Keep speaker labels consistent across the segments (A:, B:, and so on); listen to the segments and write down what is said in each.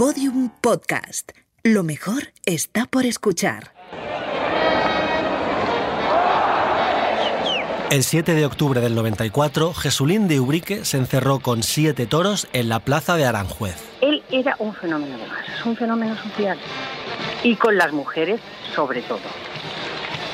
A: Podium Podcast. Lo mejor está por escuchar.
B: El 7 de octubre del 94, Jesulín de Ubrique se encerró con siete toros en la plaza de Aranjuez.
C: Él era un fenómeno de masas, un fenómeno social. Y con las mujeres, sobre todo.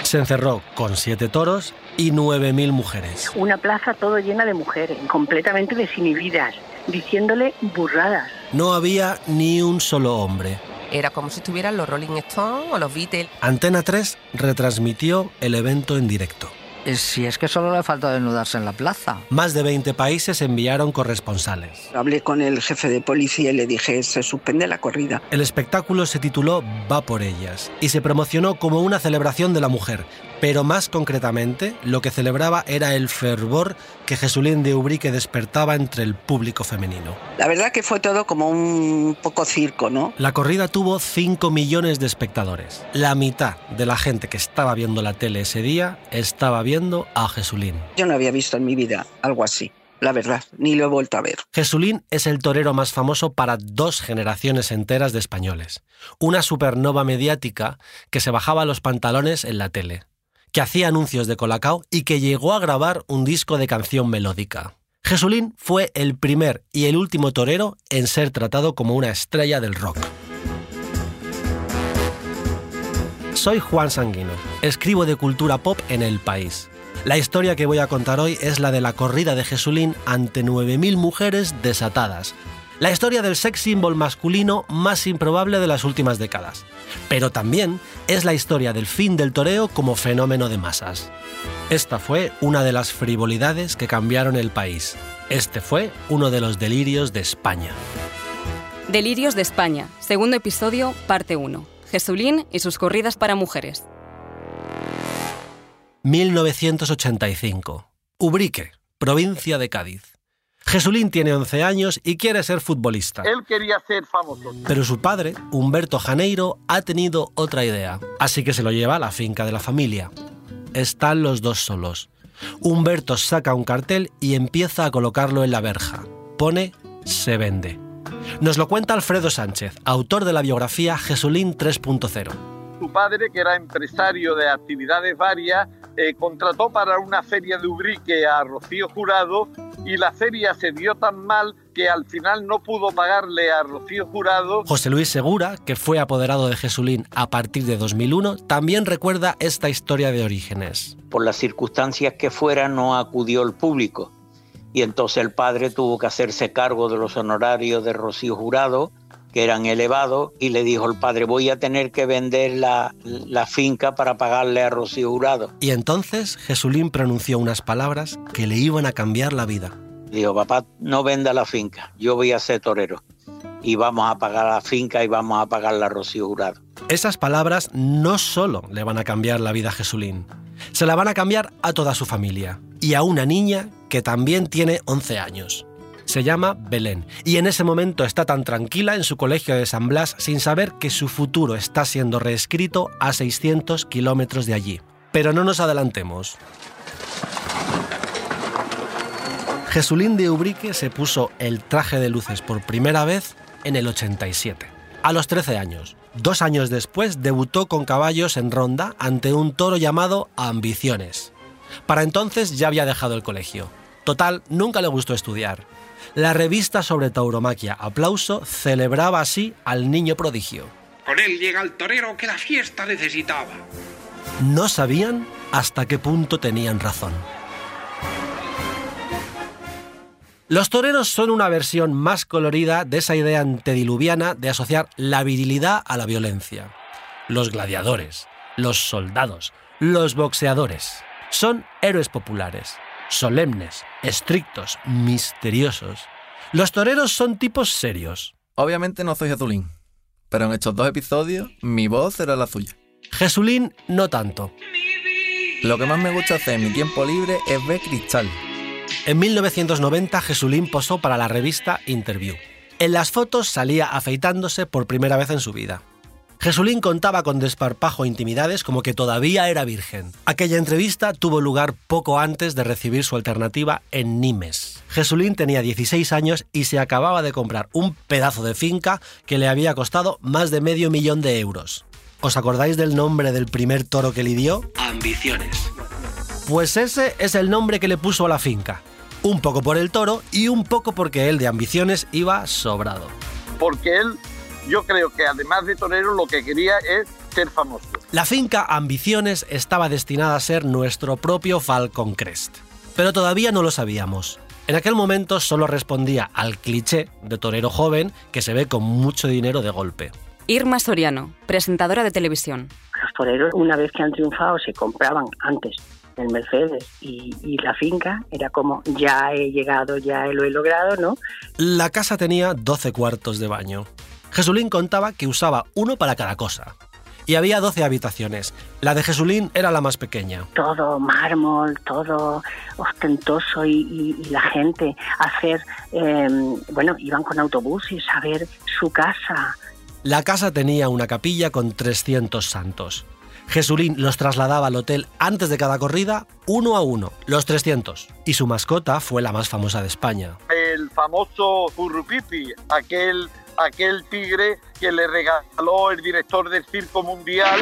B: Se encerró con siete toros y 9.000 mujeres.
C: Una plaza todo llena de mujeres, completamente desinhibidas, diciéndole burradas.
B: No había ni un solo hombre.
D: Era como si estuvieran los Rolling Stones o los Beatles.
B: Antena 3 retransmitió el evento en directo.
E: Si es que solo le falta desnudarse en la plaza.
B: Más de 20 países enviaron corresponsales.
F: Hablé con el jefe de policía y le dije, se suspende la corrida.
B: El espectáculo se tituló Va por ellas y se promocionó como una celebración de la mujer, pero más concretamente lo que celebraba era el fervor que Jesulín de Ubrique despertaba entre el público femenino.
F: La verdad que fue todo como un poco circo, ¿no?
B: La corrida tuvo 5 millones de espectadores. La mitad de la gente que estaba viendo la tele ese día estaba viendo a Jesulín.
F: Yo no había visto en mi vida algo así. La verdad, ni lo he vuelto a ver.
B: Jesulín es el torero más famoso para dos generaciones enteras de españoles. Una supernova mediática que se bajaba los pantalones en la tele, que hacía anuncios de Colacao y que llegó a grabar un disco de canción melódica. Jesulín fue el primer y el último torero en ser tratado como una estrella del rock. Soy Juan Sanguino, escribo de cultura pop en El País. La historia que voy a contar hoy es la de la corrida de Jesulín ante 9.000 mujeres desatadas. La historia del sex symbol masculino más improbable de las últimas décadas. Pero también es la historia del fin del toreo como fenómeno de masas. Esta fue una de las frivolidades que cambiaron el país. Este fue uno de los delirios de España.
G: Delirios de España, segundo episodio, parte 1. Jesulín y sus corridas para mujeres.
B: 1985. Ubrique, provincia de Cádiz. Jesulín tiene 11 años y quiere ser futbolista.
H: Él quería ser famoso.
B: Pero su padre, Humberto Janeiro, ha tenido otra idea, así que se lo lleva a la finca de la familia. Están los dos solos. Humberto saca un cartel y empieza a colocarlo en la verja. Pone se vende. Nos lo cuenta Alfredo Sánchez, autor de la biografía Jesulín 3.0.
H: Su padre, que era empresario de actividades varias, eh, contrató para una feria de Ubrique a Rocío Jurado y la feria se dio tan mal que al final no pudo pagarle a Rocío Jurado.
B: José Luis Segura, que fue apoderado de Jesulín a partir de 2001, también recuerda esta historia de orígenes.
I: Por las circunstancias que fuera no acudió el público y entonces el padre tuvo que hacerse cargo de los honorarios de Rocío Jurado, que eran elevados, y le dijo el padre, voy a tener que vender la, la finca para pagarle a Rocío Jurado.
B: Y entonces Jesulín pronunció unas palabras que le iban a cambiar la vida.
I: Dijo, papá, no venda la finca, yo voy a ser torero. Y vamos a pagar la finca y vamos a pagar la Rocío Jurado.
B: Esas palabras no solo le van a cambiar la vida a Jesulín, se la van a cambiar a toda su familia y a una niña que también tiene 11 años. Se llama Belén y en ese momento está tan tranquila en su colegio de San Blas sin saber que su futuro está siendo reescrito a 600 kilómetros de allí. Pero no nos adelantemos. Jesulín de Ubrique se puso el traje de luces por primera vez en el 87, a los 13 años. Dos años después debutó con caballos en ronda ante un toro llamado Ambiciones. Para entonces ya había dejado el colegio. Total, nunca le gustó estudiar. La revista sobre tauromaquia Aplauso celebraba así al niño prodigio.
J: Con él llega el torero que la fiesta necesitaba.
B: No sabían hasta qué punto tenían razón. Los toreros son una versión más colorida de esa idea antediluviana de asociar la virilidad a la violencia. Los gladiadores, los soldados, los boxeadores son héroes populares, solemnes, estrictos, misteriosos. Los toreros son tipos serios.
K: Obviamente no soy Jesulín, pero en estos dos episodios mi voz será la suya.
B: Jesulín no tanto.
K: Lo que más me gusta hacer en mi tiempo libre es ver cristal.
B: En 1990 Jesulín posó para la revista Interview. En las fotos salía afeitándose por primera vez en su vida. Jesulín contaba con desparpajo intimidades como que todavía era virgen. Aquella entrevista tuvo lugar poco antes de recibir su alternativa en Nimes. Jesulín tenía 16 años y se acababa de comprar un pedazo de finca que le había costado más de medio millón de euros. ¿Os acordáis del nombre del primer toro que lidió?
J: Ambiciones.
B: Pues ese es el nombre que le puso a la finca. Un poco por el toro y un poco porque él de ambiciones iba sobrado.
H: Porque él, yo creo que además de torero, lo que quería es ser famoso.
B: La finca Ambiciones estaba destinada a ser nuestro propio Falcon Crest. Pero todavía no lo sabíamos. En aquel momento solo respondía al cliché de torero joven que se ve con mucho dinero de golpe.
G: Irma Soriano, presentadora de televisión.
C: Los toreros, una vez que han triunfado, se compraban antes el Mercedes y, y, la finca, era como ya he llegado, ya lo he logrado, ¿no?
B: La casa tenía 12 cuartos de baño. Jesulín contaba que usaba uno para cada cosa. Y había 12 habitaciones. La de Jesulín era la más pequeña.
C: Todo mármol, todo ostentoso y, y, y la gente hacer, eh, bueno, iban con autobuses a ver su casa.
B: La casa tenía una capilla con 300 santos. Jesulín los trasladaba al hotel antes de cada corrida, uno a uno, los 300. Y su mascota fue la más famosa de España.
H: El famoso Currupipi, aquel, aquel tigre que le regaló el director del Circo Mundial.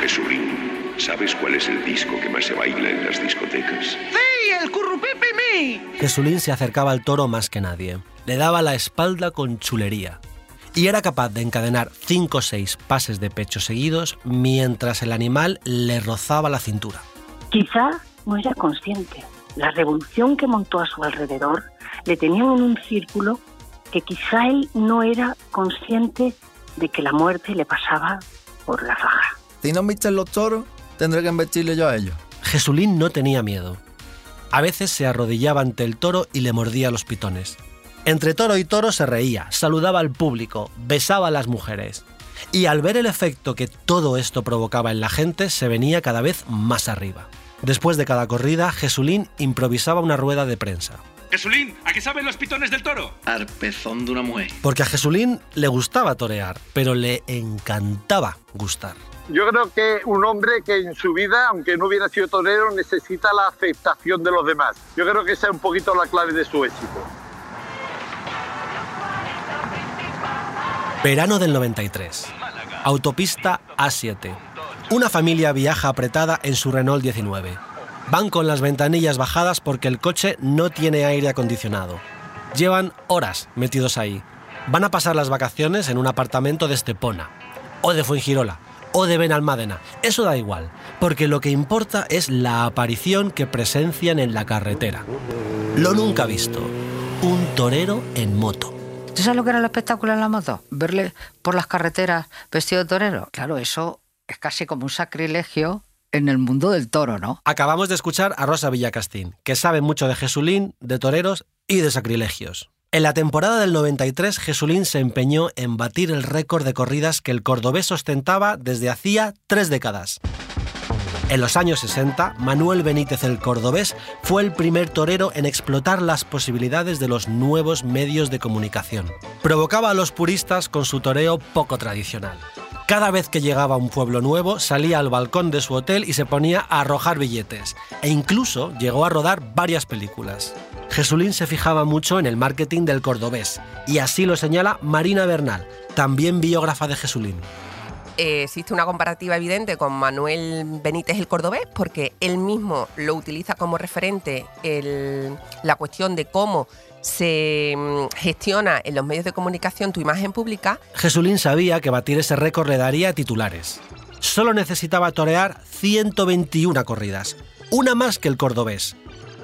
J: Jesulín, ¿sabes cuál es el disco que más se baila en las discotecas?
L: ¡Sí, el Currupipi mi!
B: Jesulín se acercaba al toro más que nadie. Le daba la espalda con chulería y era capaz de encadenar 5 o 6 pases de pecho seguidos mientras el animal le rozaba la cintura.
C: Quizá no era consciente. La revolución que montó a su alrededor le tenían en un círculo que quizá él no era consciente de que la muerte le pasaba por la faja.
K: Si no visten los toros, tendré que embestirle yo a ellos.
B: Jesulín no tenía miedo. A veces se arrodillaba ante el toro y le mordía los pitones. Entre toro y toro se reía, saludaba al público, besaba a las mujeres. Y al ver el efecto que todo esto provocaba en la gente, se venía cada vez más arriba. Después de cada corrida, Jesulín improvisaba una rueda de prensa.
J: Jesulín, ¿a qué saben los pitones del toro?
K: Arpezón de una mujer.
B: Porque a Jesulín le gustaba torear, pero le encantaba gustar.
H: Yo creo que un hombre que en su vida, aunque no hubiera sido torero, necesita la aceptación de los demás. Yo creo que esa es un poquito la clave de su éxito.
B: Verano del 93. Autopista A7. Una familia viaja apretada en su Renault 19. Van con las ventanillas bajadas porque el coche no tiene aire acondicionado. Llevan horas metidos ahí. Van a pasar las vacaciones en un apartamento de Estepona, o de Fuengirola, o de Benalmádena. Eso da igual, porque lo que importa es la aparición que presencian en la carretera. Lo nunca visto. Un torero en moto.
E: ¿Tú sabes lo que era el espectáculo en la moto? Verle por las carreteras vestido de torero. Claro, eso es casi como un sacrilegio en el mundo del toro, ¿no?
B: Acabamos de escuchar a Rosa Villacastín, que sabe mucho de Jesulín, de toreros y de sacrilegios. En la temporada del 93, Jesulín se empeñó en batir el récord de corridas que el cordobés ostentaba desde hacía tres décadas. En los años 60, Manuel Benítez el Cordobés fue el primer torero en explotar las posibilidades de los nuevos medios de comunicación. Provocaba a los puristas con su toreo poco tradicional. Cada vez que llegaba a un pueblo nuevo, salía al balcón de su hotel y se ponía a arrojar billetes, e incluso llegó a rodar varias películas. Jesulín se fijaba mucho en el marketing del cordobés, y así lo señala Marina Bernal, también biógrafa de Jesulín
D: eh, existe una comparativa evidente con Manuel Benítez el Cordobés, porque él mismo lo utiliza como referente el, la cuestión de cómo se mm, gestiona en los medios de comunicación tu imagen pública.
B: Jesulín sabía que batir ese récord le daría titulares. Solo necesitaba torear 121 corridas, una más que el cordobés.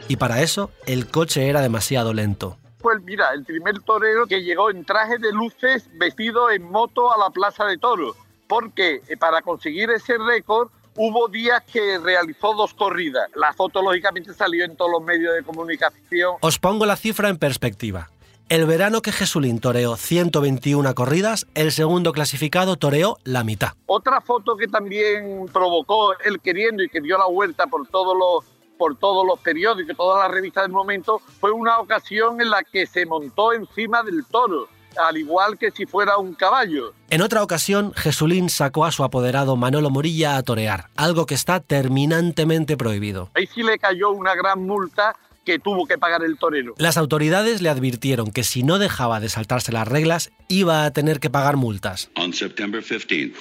B: Y para eso el coche era demasiado lento.
H: Pues mira, el primer torero que llegó en traje de luces vestido en moto a la Plaza de Toros porque para conseguir ese récord hubo días que realizó dos corridas. La foto lógicamente salió en todos los medios de comunicación.
B: Os pongo la cifra en perspectiva. El verano que Jesulín toreó 121 corridas, el segundo clasificado toreó la mitad.
H: Otra foto que también provocó el queriendo y que dio la vuelta por todos los por todos los periódicos, todas las revistas del momento, fue una ocasión en la que se montó encima del toro al igual que si fuera un caballo.
B: En otra ocasión, Jesulín sacó a su apoderado Manolo Morilla a torear, algo que está terminantemente prohibido.
H: Ahí sí le cayó una gran multa que tuvo que pagar el torero.
B: Las autoridades le advirtieron que si no dejaba de saltarse las reglas, iba a tener que pagar multas.
J: On September 15th,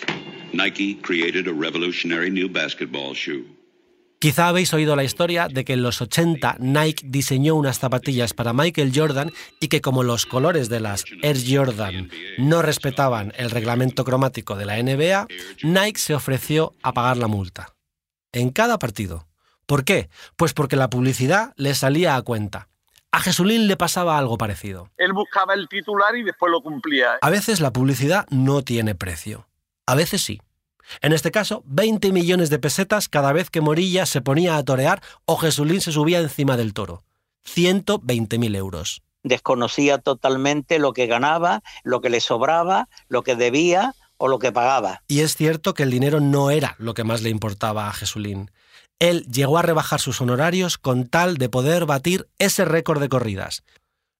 J: Nike created a revolutionary new basketball shoe.
B: Quizá habéis oído la historia de que en los 80 Nike diseñó unas zapatillas para Michael Jordan y que como los colores de las Air Jordan no respetaban el reglamento cromático de la NBA, Nike se ofreció a pagar la multa. En cada partido. ¿Por qué? Pues porque la publicidad le salía a cuenta. A Jesulín le pasaba algo parecido.
H: Él buscaba el titular y después lo cumplía.
B: A veces la publicidad no tiene precio. A veces sí. En este caso, 20 millones de pesetas cada vez que Morilla se ponía a torear o Jesulín se subía encima del toro. 120.000 euros.
I: Desconocía totalmente lo que ganaba, lo que le sobraba, lo que debía o lo que pagaba.
B: Y es cierto que el dinero no era lo que más le importaba a Jesulín. Él llegó a rebajar sus honorarios con tal de poder batir ese récord de corridas.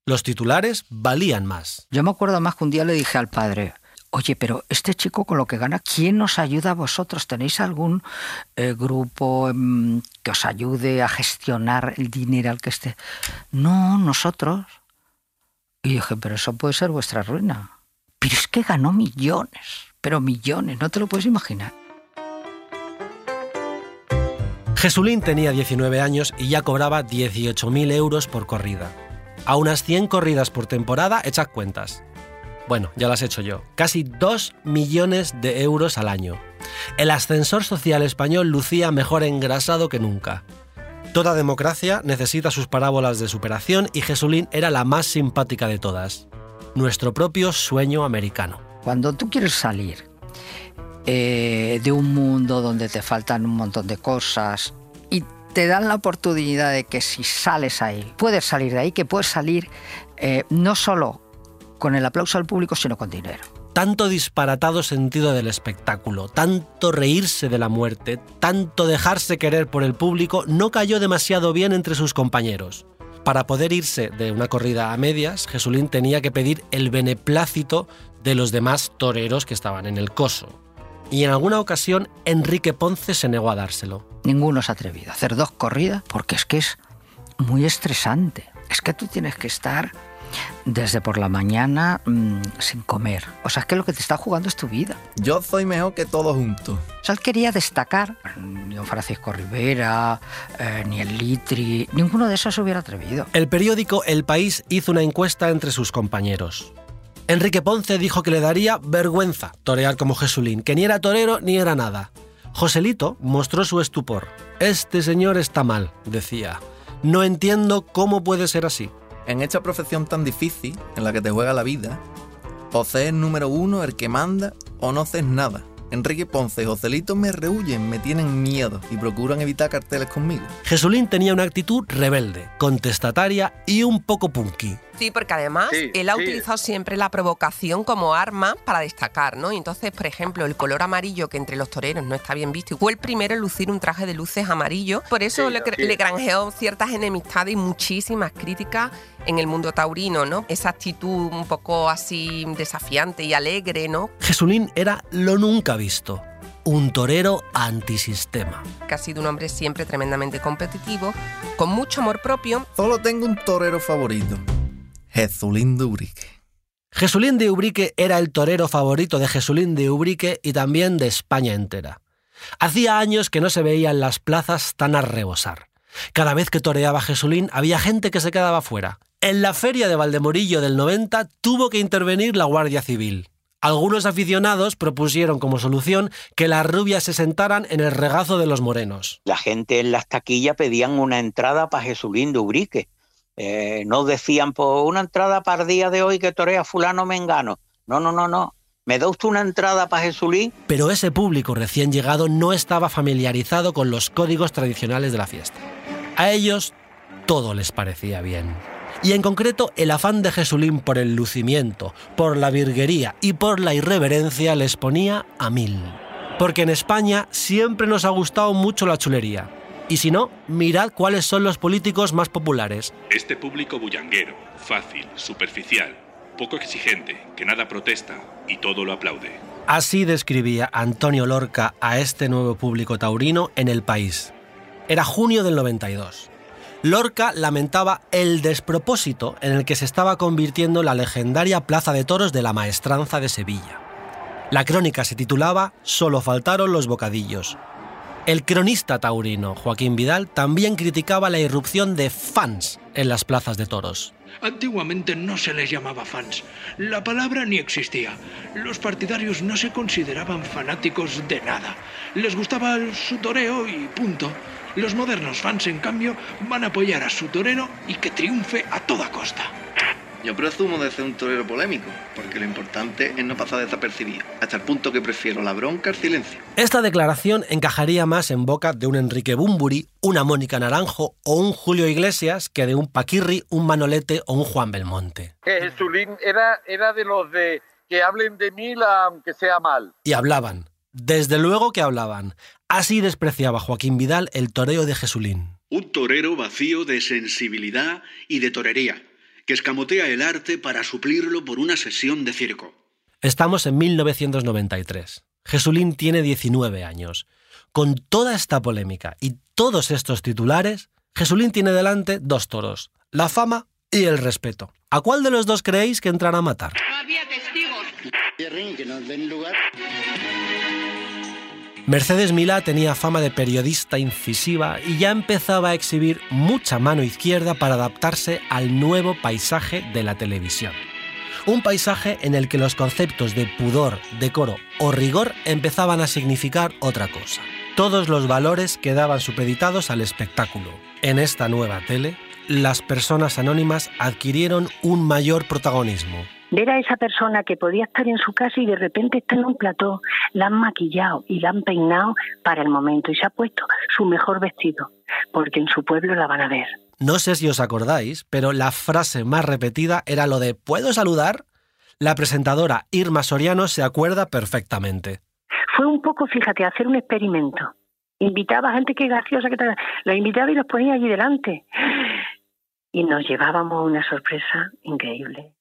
B: Los titulares valían más.
E: Yo me acuerdo más que un día le dije al padre, oye, pero este chico con lo que gana, ¿quién os ayuda a vosotros? ¿Tenéis algún eh, grupo mm, que os ayude a gestionar el dinero al que esté? No, nosotros. Y dije, pero eso puede ser vuestra ruina. Pero es que ganó millones, pero millones, no te lo puedes imaginar.
B: Jesulín tenía 19 años y ya cobraba 18.000 euros por corrida. A unas 100 corridas por temporada, echad cuentas. Bueno, ya las he hecho yo. Casi 2 millones de euros al año. El ascensor social español lucía mejor engrasado que nunca. Toda democracia necesita sus parábolas de superación y Jesulín era la más simpática de todas. Nuestro propio sueño americano.
E: Cuando tú quieres salir eh, de un mundo donde te faltan un montón de cosas y te dan la oportunidad de que si sales ahí, puedes salir de ahí, que puedes salir eh, no solo con el aplauso al público, sino con dinero.
B: Tanto disparatado sentido del espectáculo, tanto reírse de la muerte, tanto dejarse querer por el público, no cayó demasiado bien entre sus compañeros. Para poder irse de una corrida a medias, Jesulín tenía que pedir el beneplácito de los demás toreros que estaban en el coso. Y en alguna ocasión Enrique Ponce se negó a dárselo.
E: Ninguno se ha atrevido a hacer dos corridas porque es que es muy estresante. Es que tú tienes que estar desde por la mañana mmm, sin comer. O sea, es que lo que te está jugando es tu vida.
K: Yo soy mejor que todos juntos.
E: O sea, él quería destacar. Ni don Francisco Rivera, eh, ni el Litri, ninguno de esos se hubiera atrevido.
B: El periódico El País hizo una encuesta entre sus compañeros. Enrique Ponce dijo que le daría vergüenza torear como Jesulín, que ni era torero ni era nada. Joselito mostró su estupor. Este señor está mal, decía. No entiendo cómo puede ser así.
K: En esta profesión tan difícil, en la que te juega la vida, o el número uno, el que manda, o no haces nada. Enrique Ponce y Joselito me rehuyen, me tienen miedo y procuran evitar carteles conmigo.
B: Jesulín tenía una actitud rebelde, contestataria y un poco punky.
D: Sí, porque además
H: Sí,
D: él ha
H: sí.
D: utilizado siempre la provocación como arma para destacar, ¿no? Y entonces, por ejemplo, el color amarillo, que entre los toreros no está bien visto, y fue el primero en lucir un traje de luces amarillo. Por eso
H: Sí,
D: le, le granjeó ciertas enemistades y muchísimas críticas en el mundo taurino, ¿no? Esa actitud un poco así desafiante y alegre, ¿no?
B: Jesulín era lo nunca visto, un torero antisistema.
D: Que ha sido un hombre siempre tremendamente competitivo, con mucho amor propio.
K: Solo tengo un torero favorito. Jesulín de Urique.
B: Jesulín de Ubrique era el torero favorito de Jesulín de Ubrique y también de España entera. Hacía años que no se veía en las plazas tan a rebosar. Cada vez que toreaba Jesulín había gente que se quedaba fuera. En la feria de Valdemorillo del 90 tuvo que intervenir la Guardia Civil. Algunos aficionados propusieron como solución que las rubias se sentaran en el regazo de los morenos.
I: La gente en las taquillas pedían una entrada para Jesulín de Ubrique. Eh, no decían, por una entrada para el día de hoy que torea fulano mengano. No, no, no, no. ¿Me da usted una entrada para Jesulín?
B: Pero ese público recién llegado no estaba familiarizado con los códigos tradicionales de la fiesta. A ellos todo les parecía bien. Y en concreto el afán de Jesulín por el lucimiento, por la virguería y por la irreverencia les ponía a mil. Porque en España siempre nos ha gustado mucho la chulería. Y si no, mirad cuáles son los políticos más populares.
J: Este público bullanguero, fácil, superficial, poco exigente, que nada protesta y todo lo aplaude.
B: Así describía Antonio Lorca a este nuevo público taurino en el país. Era junio del 92. Lorca lamentaba el despropósito en el que se estaba convirtiendo la legendaria Plaza de Toros de la Maestranza de Sevilla. La crónica se titulaba Solo faltaron los bocadillos. El cronista taurino Joaquín Vidal también criticaba la irrupción de fans en las plazas de toros.
M: Antiguamente no se les llamaba fans. La palabra ni existía. Los partidarios no se consideraban fanáticos de nada. Les gustaba su toreo y punto. Los modernos fans, en cambio, van a apoyar a su torero y que triunfe a toda costa.
N: Yo presumo de ser un torero polémico, porque lo importante es no pasar desapercibido, hasta el punto que prefiero la bronca al silencio.
B: Esta declaración encajaría más en boca de un Enrique Bumburi, una Mónica Naranjo o un Julio Iglesias que de un Paquirri, un Manolete o un Juan Belmonte.
H: Jesulín era, era de los de que hablen de mí aunque sea mal.
B: Y hablaban. Desde luego que hablaban. Así despreciaba Joaquín Vidal el toreo de Jesulín.
O: Un torero vacío de sensibilidad y de torería que escamotea el arte para suplirlo por una sesión de circo.
B: Estamos en 1993. Jesulín tiene 19 años. Con toda esta polémica y todos estos titulares, Jesulín tiene delante dos toros, la fama y el respeto. ¿A cuál de los dos creéis que entrará a matar?
L: había testigos.
N: Que nos den lugar.
B: Mercedes Milá tenía fama de periodista incisiva y ya empezaba a exhibir mucha mano izquierda para adaptarse al nuevo paisaje de la televisión. Un paisaje en el que los conceptos de pudor, decoro o rigor empezaban a significar otra cosa. Todos los valores quedaban supeditados al espectáculo. En esta nueva tele, las personas anónimas adquirieron un mayor protagonismo
C: ver a esa persona que podía estar en su casa y de repente está en un plató, la han maquillado y la han peinado para el momento y se ha puesto su mejor vestido, porque en su pueblo la van a ver.
B: No sé si os acordáis, pero la frase más repetida era lo de ¿puedo saludar? La presentadora Irma Soriano se acuerda perfectamente.
C: Fue un poco, fíjate, hacer un experimento. Invitaba a gente que graciosa, que tal. Los invitaba y los ponía allí delante. Y nos llevábamos una sorpresa increíble.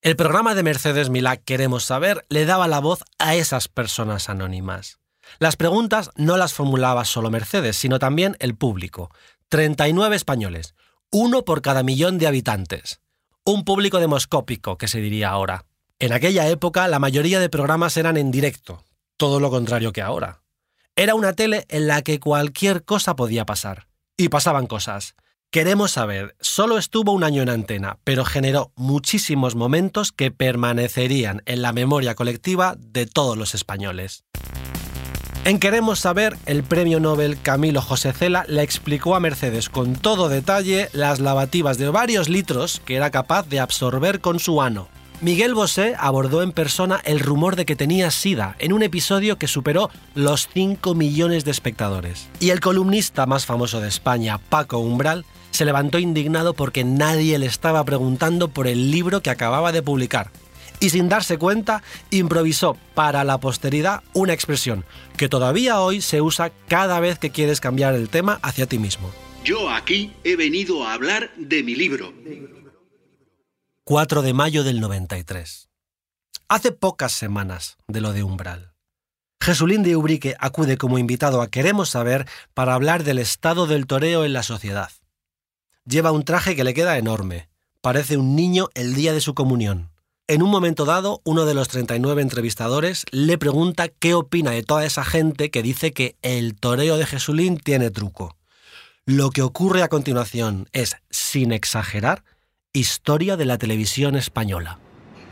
B: El programa de Mercedes Milá Queremos Saber le daba la voz a esas personas anónimas. Las preguntas no las formulaba solo Mercedes, sino también el público. 39 españoles, uno por cada millón de habitantes. Un público demoscópico, que se diría ahora. En aquella época la mayoría de programas eran en directo, todo lo contrario que ahora. Era una tele en la que cualquier cosa podía pasar. Y pasaban cosas. Queremos saber, solo estuvo un año en antena, pero generó muchísimos momentos que permanecerían en la memoria colectiva de todos los españoles. En Queremos saber, el premio Nobel Camilo José Cela le explicó a Mercedes con todo detalle las lavativas de varios litros que era capaz de absorber con su ano. Miguel Bosé abordó en persona el rumor de que tenía SIDA en un episodio que superó los 5 millones de espectadores. Y el columnista más famoso de España, Paco Umbral, se levantó indignado porque nadie le estaba preguntando por el libro que acababa de publicar. Y sin darse cuenta, improvisó para la posteridad una expresión que todavía hoy se usa cada vez que quieres cambiar el tema hacia ti mismo.
O: Yo aquí he venido a hablar de mi libro.
B: 4 de mayo del 93. Hace pocas semanas de lo de Umbral. Jesulín de Ubrique acude como invitado a Queremos Saber para hablar del estado del toreo en la sociedad. Lleva un traje que le queda enorme. Parece un niño el día de su comunión. En un momento dado, uno de los 39 entrevistadores le pregunta qué opina de toda esa gente que dice que el toreo de Jesulín tiene truco. Lo que ocurre a continuación es, sin exagerar, historia de la televisión española.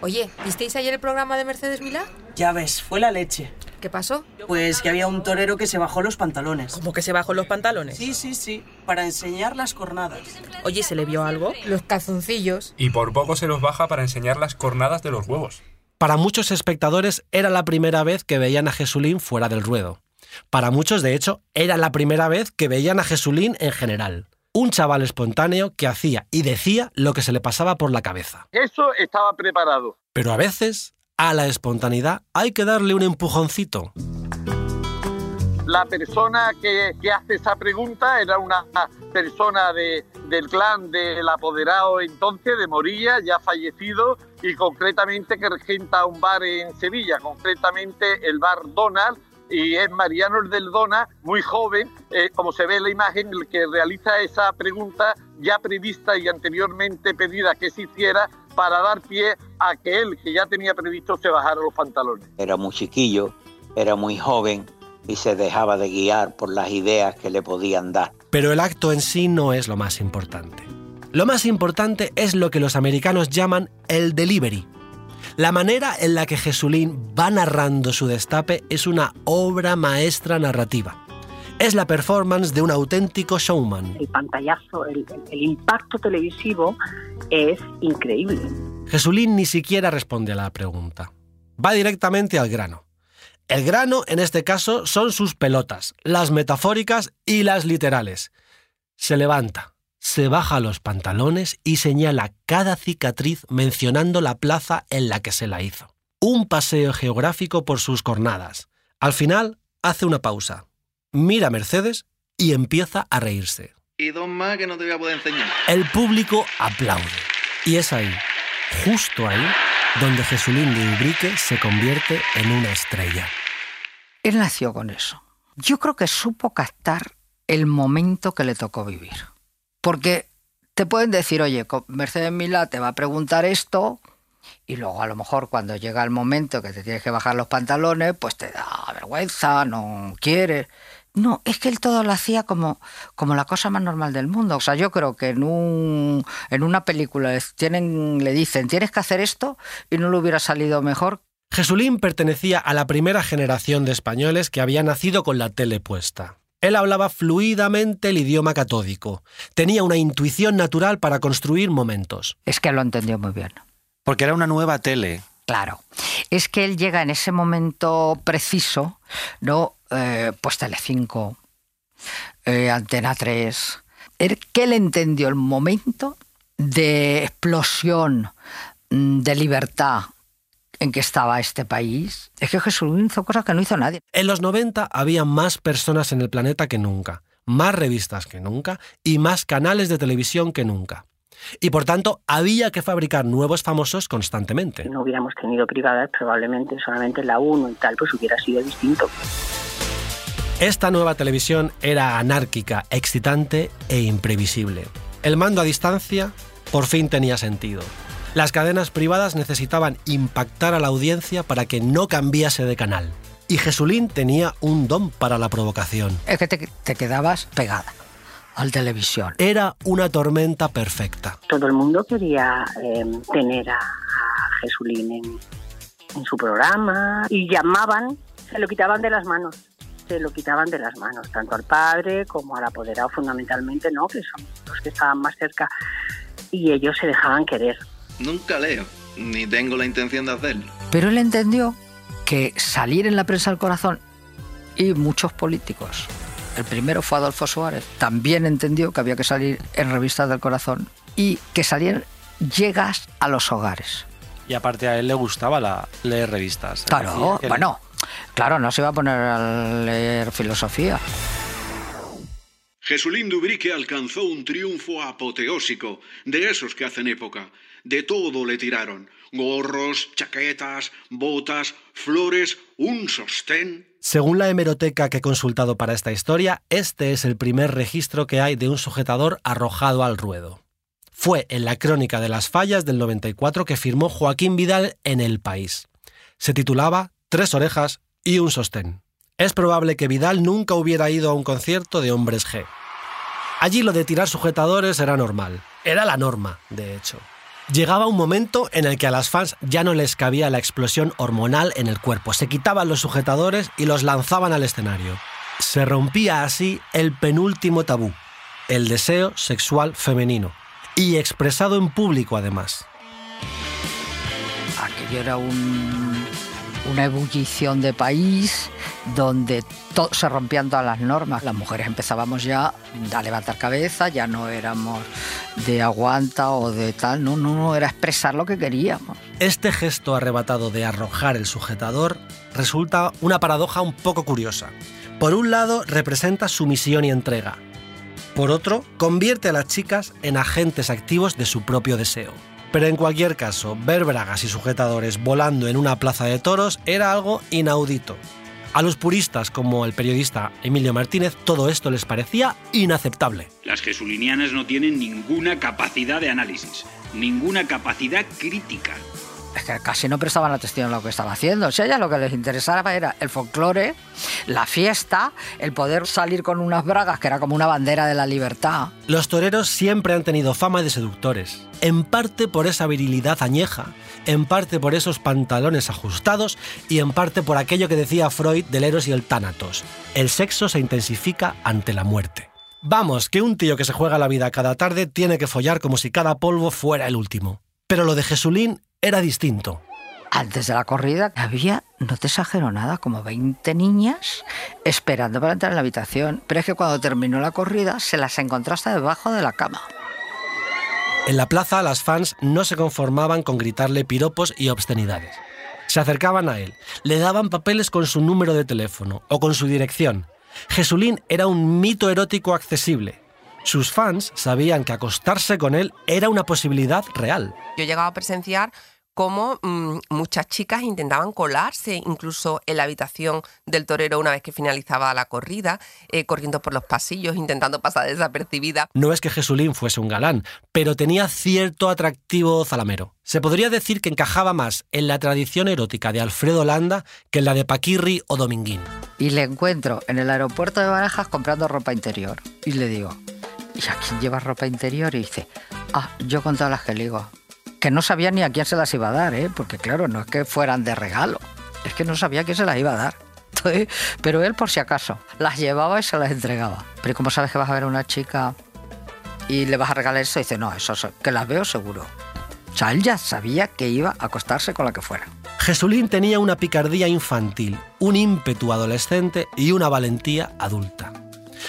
P: Oye, ¿visteis ayer el programa de Mercedes Milá?
Q: Ya ves, fue la leche.
P: ¿Qué pasó?
Q: Pues que había un torero que se bajó los pantalones.
P: ¿Cómo que se bajó los pantalones?
Q: Sí, sí, sí, para enseñar las cornadas.
P: Oye, ¿se le vio algo? Los calzoncillos.
R: Y por poco se los baja para enseñar las cornadas de los huevos.
B: Para muchos espectadores era la primera vez que veían a Jesulín fuera del ruedo. Para muchos, de hecho, era la primera vez que veían a Jesulín en general. Un chaval espontáneo que hacía y decía lo que se le pasaba por la cabeza.
H: Eso estaba preparado.
B: Pero a veces, a la espontaneidad hay que darle un empujoncito.
H: La persona que, hace esa pregunta era una persona de, del clan del apoderado entonces, de Morilla, ya fallecido, y concretamente que regenta un bar en Sevilla, concretamente el bar Donald, y es Mariano el del Dona, muy joven, eh, como se ve en la imagen, el que realiza esa pregunta ya prevista y anteriormente pedida que se hiciera para dar pie a que él, que ya tenía previsto, se bajara los pantalones.
I: Era muy chiquillo, era muy joven y se dejaba de guiar por las ideas que le podían dar.
B: Pero el acto en sí no es lo más importante. Lo más importante es lo que los americanos llaman el delivery, la manera en la que Jesulín va narrando su destape es una obra maestra narrativa. Es la performance de un auténtico showman.
C: El pantallazo, el, el impacto televisivo es increíble.
B: Jesulín ni siquiera responde a la pregunta. Va directamente al grano. El grano, en este caso, son sus pelotas, las metafóricas y las literales. Se levanta, se baja los pantalones y señala cada cicatriz mencionando la plaza en la que se la hizo. Un paseo geográfico por sus cornadas. Al final, hace una pausa, mira a Mercedes y empieza a reírse.
N: Y dos más que no te voy a poder enseñar.
B: El público aplaude. Y es ahí, justo ahí, donde Jesulín de Ubrique se convierte en una estrella.
E: Él nació con eso. Yo creo que supo captar el momento que le tocó vivir. Porque te pueden decir, oye, Mercedes Milá te va a preguntar esto, y luego a lo mejor cuando llega el momento que te tienes que bajar los pantalones, pues te da vergüenza, no quieres. No, es que él todo lo hacía como, como la cosa más normal del mundo. O sea, yo creo que en, un, en una película tienen, le dicen, tienes que hacer esto, y no le hubiera salido mejor.
B: Jesulín pertenecía a la primera generación de españoles que había nacido con la tele puesta. Él hablaba fluidamente el idioma catódico. Tenía una intuición natural para construir momentos.
E: Es que lo entendió muy bien.
S: Porque era una nueva tele.
E: Claro. Es que él llega en ese momento preciso, ¿no? Eh, pues Telecinco, eh, Antena 3. Er, que él entendió el momento de explosión, mm, de libertad, en que estaba este país. Es que Jesús hizo cosas que no hizo nadie.
B: En los 90 había más personas en el planeta que nunca, más revistas que nunca y más canales de televisión que nunca. Y por tanto, había que fabricar nuevos famosos constantemente.
C: Si no hubiéramos tenido privadas, probablemente solamente la 1 y tal, pues hubiera sido distinto.
B: Esta nueva televisión era anárquica, excitante e imprevisible. El mando a distancia por fin tenía sentido. Las cadenas privadas necesitaban impactar a la audiencia para que no cambiase de canal. Y Jesulín tenía un don para la provocación.
E: Es que te, te quedabas pegada al televisión.
B: Era una tormenta perfecta.
C: Todo el mundo quería eh, tener a, a Jesulín en, en su programa y llamaban, se lo quitaban de las manos se lo quitaban de las manos, tanto al padre como al apoderado fundamentalmente, ¿no? que son los que estaban más cerca, y ellos se dejaban querer.
N: Nunca leo, ni tengo la intención de hacerlo.
E: Pero él entendió que salir en la prensa del corazón y muchos políticos, el primero fue Adolfo Suárez, también entendió que había que salir en revistas del corazón y que salían llegas a los hogares.
S: Y aparte a él le gustaba la, leer revistas.
E: Claro, bueno, claro, no se iba a poner a leer filosofía.
O: Jesulín Dubrique alcanzó un triunfo apoteósico, de esos que hacen época. De todo le tiraron. Gorros, chaquetas, botas, flores, un sostén.
B: Según la hemeroteca que he consultado para esta historia, este es el primer registro que hay de un sujetador arrojado al ruedo. Fue en la crónica de las fallas del 94 que firmó Joaquín Vidal en El País. Se titulaba Tres orejas y un sostén. Es probable que Vidal nunca hubiera ido a un concierto de hombres G. Allí lo de tirar sujetadores era normal. Era la norma, de hecho. Llegaba un momento en el que a las fans ya no les cabía la explosión hormonal en el cuerpo. Se quitaban los sujetadores y los lanzaban al escenario. Se rompía así el penúltimo tabú, el deseo sexual femenino, y expresado en público además.
E: Aquello era un, una ebullición de país donde se rompían todas las normas. Las mujeres empezábamos ya a levantar cabeza, ya no éramos de aguanta o de tal, no, no, no, era expresar lo que queríamos.
B: Este gesto arrebatado de arrojar el sujetador resulta una paradoja un poco curiosa. Por un lado, representa sumisión y entrega. Por otro, convierte a las chicas en agentes activos de su propio deseo. Pero en cualquier caso, ver bragas y sujetadores volando en una plaza de toros era algo inaudito. A los puristas, como el periodista Emilio Martínez, todo esto les parecía inaceptable.
T: Las jesulinianas no tienen ninguna capacidad de análisis, ninguna capacidad crítica.
E: Es que casi no prestaban atención a lo que estaba haciendo. O sea, ya lo que les interesaba era el folclore, la fiesta, el poder salir con unas bragas que era como una bandera de la libertad.
B: Los toreros siempre han tenido fama de seductores, en parte por esa virilidad añeja, en parte por esos pantalones ajustados y en parte por aquello que decía Freud del Eros y el Tánatos. El sexo se intensifica ante la muerte. Vamos, que un tío que se juega la vida cada tarde tiene que follar como si cada polvo fuera el último. Pero lo de Jesulín era distinto.
E: Antes de la corrida había, no te exagero nada, como 20 niñas esperando para entrar en la habitación. Pero es que cuando terminó la corrida se las encontraste debajo de la cama.
B: En la plaza las fans no se conformaban con gritarle piropos y obscenidades. Se acercaban a él, le daban papeles con su número de teléfono o con su dirección. Jesulín era un mito erótico accesible. Sus fans sabían que acostarse con él era una posibilidad real.
D: Yo he llegado a presenciar cómo mmm, muchas chicas intentaban colarse incluso en la habitación del torero una vez que finalizaba la corrida, eh, corriendo por los pasillos, intentando pasar desapercibida.
B: No es que Jesulín fuese un galán, pero tenía cierto atractivo zalamero. Se podría decir que encajaba más en la tradición erótica de Alfredo Landa que en la de Paquirri o Dominguín.
E: Y le encuentro en el aeropuerto de Barajas comprando ropa interior. Y le digo, ¿y a quién lleva ropa interior? Y dice, ah, yo con todas las que ligo que no sabía ni a quién se las iba a dar, ¿eh? porque claro, no es que fueran de regalo, es que no sabía quién se las iba a dar. Entonces, pero él por si acaso las llevaba y se las entregaba. Pero ¿cómo sabes que vas a ver a una chica y le vas a regalar eso? Dice, no, eso que las veo seguro. O sea, él ya sabía que iba a acostarse con la que fuera.
B: Jesulín tenía una picardía infantil, un ímpetu adolescente y una valentía adulta.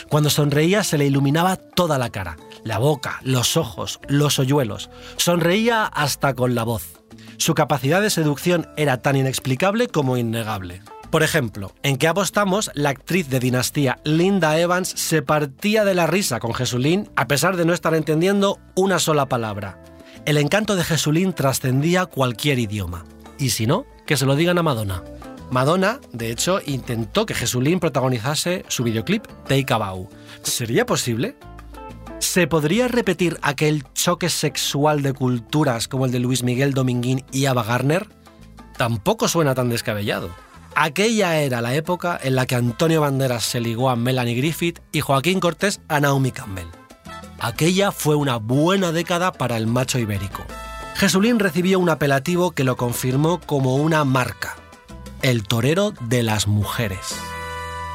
B: Cuando sonreía se le iluminaba toda la cara, la boca, los ojos, los hoyuelos. Sonreía hasta con la voz. Su capacidad de seducción era tan inexplicable como innegable. Por ejemplo, en que apostamos, la actriz de dinastía Linda Evans se partía de la risa con Jesulín a pesar de no estar entendiendo una sola palabra. El encanto de Jesulín trascendía cualquier idioma. Y si no, que se lo digan a Madonna. Madonna, de hecho, intentó que Jesulín protagonizase su videoclip Take a Bow. ¿Sería posible? ¿Se podría repetir aquel choque sexual de culturas como el de Luis Miguel Dominguín y Ava Garner? Tampoco suena tan descabellado. Aquella era la época en la que Antonio Banderas se ligó a Melanie Griffith y Joaquín Cortés a Naomi Campbell. Aquella fue una buena década para el macho ibérico. Jesulín recibió un apelativo que lo confirmó como una marca, el torero de las mujeres.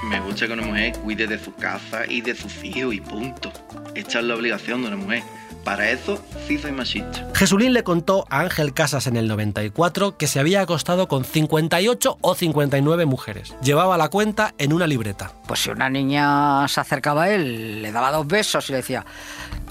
N: Me gusta que una mujer cuide de su casa y de sus hijos y punto. Esta es la obligación de una mujer. Para eso sí soy machista.
B: Jesulín le contó a Ángel Casas en el 94 que se había acostado con 58 o 59 mujeres. Llevaba la cuenta en una libreta.
E: Pues si una niña se acercaba a él, le daba dos besos y le decía,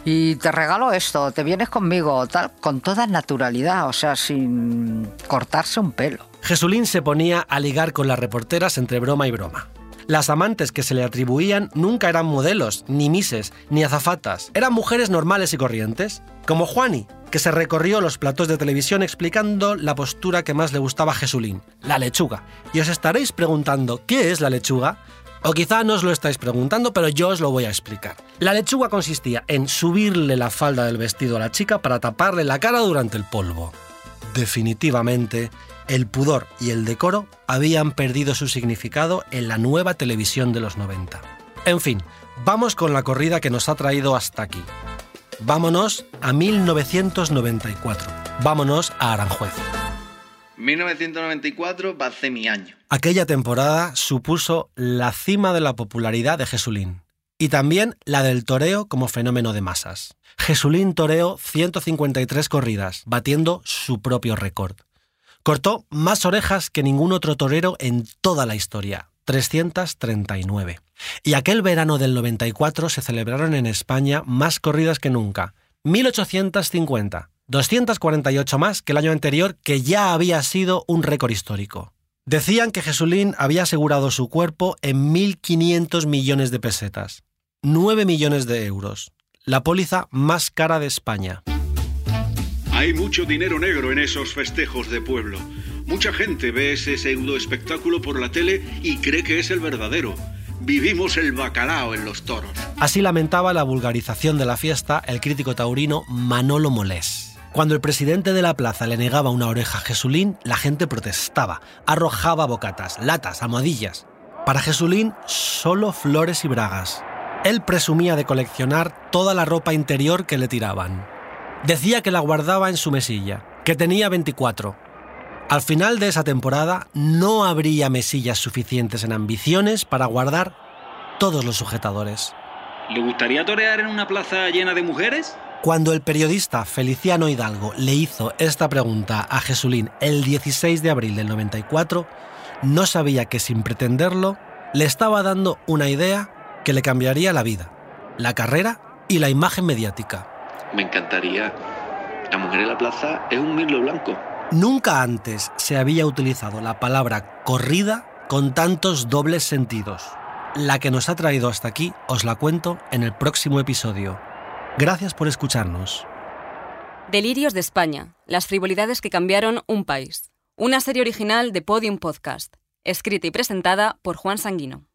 E: y te regalo esto, te vienes conmigo, tal, con toda naturalidad, o sea, sin cortarse un pelo.
B: Jesulín se ponía a ligar con las reporteras entre broma y broma. Las amantes que se le atribuían nunca eran modelos, ni mises, ni azafatas. Eran mujeres normales y corrientes, como Juani, que se recorrió los platos de televisión explicando la postura que más le gustaba a Jesulín, la lechuga. Y os estaréis preguntando, ¿qué es la lechuga? O quizá no os lo estáis preguntando, pero yo os lo voy a explicar. La lechuga consistía en subirle la falda del vestido a la chica para taparle la cara durante el polvo. Definitivamente, el pudor y el decoro habían perdido su significado en la nueva televisión de los 90. En fin, vamos con la corrida que nos ha traído hasta aquí. Vámonos a 1994. Vámonos a Aranjuez.
N: 1994 va a ser mi año.
B: Aquella temporada supuso la cima de la popularidad de Jesulín y también la del toreo como fenómeno de masas. Jesulín toreó 153 corridas, batiendo su propio récord. Cortó más orejas que ningún otro torero en toda la historia, 339. Y aquel verano del 94 se celebraron en España más corridas que nunca, 1850, 248 más que el año anterior, que ya había sido un récord histórico. Decían que Jesulín había asegurado su cuerpo en 1.500 millones de pesetas, 9 millones de euros, la póliza más cara de España.
O: Hay mucho dinero negro en esos festejos de pueblo. Mucha gente ve ese pseudo espectáculo por la tele y cree que es el verdadero. Vivimos el bacalao en los toros.
B: Así lamentaba la vulgarización de la fiesta el crítico taurino Manolo Molés. Cuando el presidente de la plaza le negaba una oreja a Jesulín, la gente protestaba, arrojaba bocatas, latas, almohadillas. Para Jesulín, solo flores y bragas. Él presumía de coleccionar toda la ropa interior que le tiraban. Decía que la guardaba en su mesilla, que tenía 24. Al final de esa temporada no habría mesillas suficientes en ambiciones para guardar todos los sujetadores.
T: ¿Le gustaría torear en una plaza llena de mujeres?
B: Cuando el periodista Feliciano Hidalgo le hizo esta pregunta a Jesulín el 16 de abril del 94, no sabía que sin pretenderlo le estaba dando una idea que le cambiaría la vida, la carrera y la imagen mediática.
N: Me encantaría. La mujer en la plaza es un mirlo blanco.
B: Nunca antes se había utilizado la palabra corrida con tantos dobles sentidos. La que nos ha traído hasta aquí os la cuento en el próximo episodio. Gracias por escucharnos.
G: Delirios de España, las frivolidades que cambiaron un país. Una serie original de Podium Podcast, escrita y presentada por Juan Sanguino.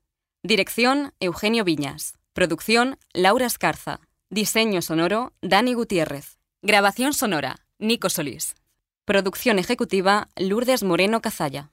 G: Dirección, Eugenio Viñas. Producción, Laura Escarza. Diseño sonoro, Dani Gutiérrez. Grabación sonora, Nico Solís. Producción ejecutiva, Lourdes Moreno Cazalla.